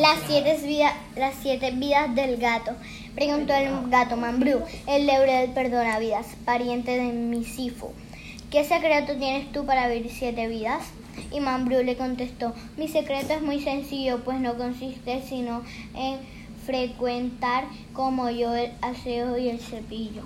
Las siete, vidas, las siete vidas del gato. Preguntó el gato Mambrú, el lebre del perdonavidas, pariente de Misifo. ¿Qué secreto tienes tú para vivir siete vidas? Y Mambrú le contestó, mi secreto es muy sencillo, pues no consiste sino en frecuentar como yo el aseo y el cepillo.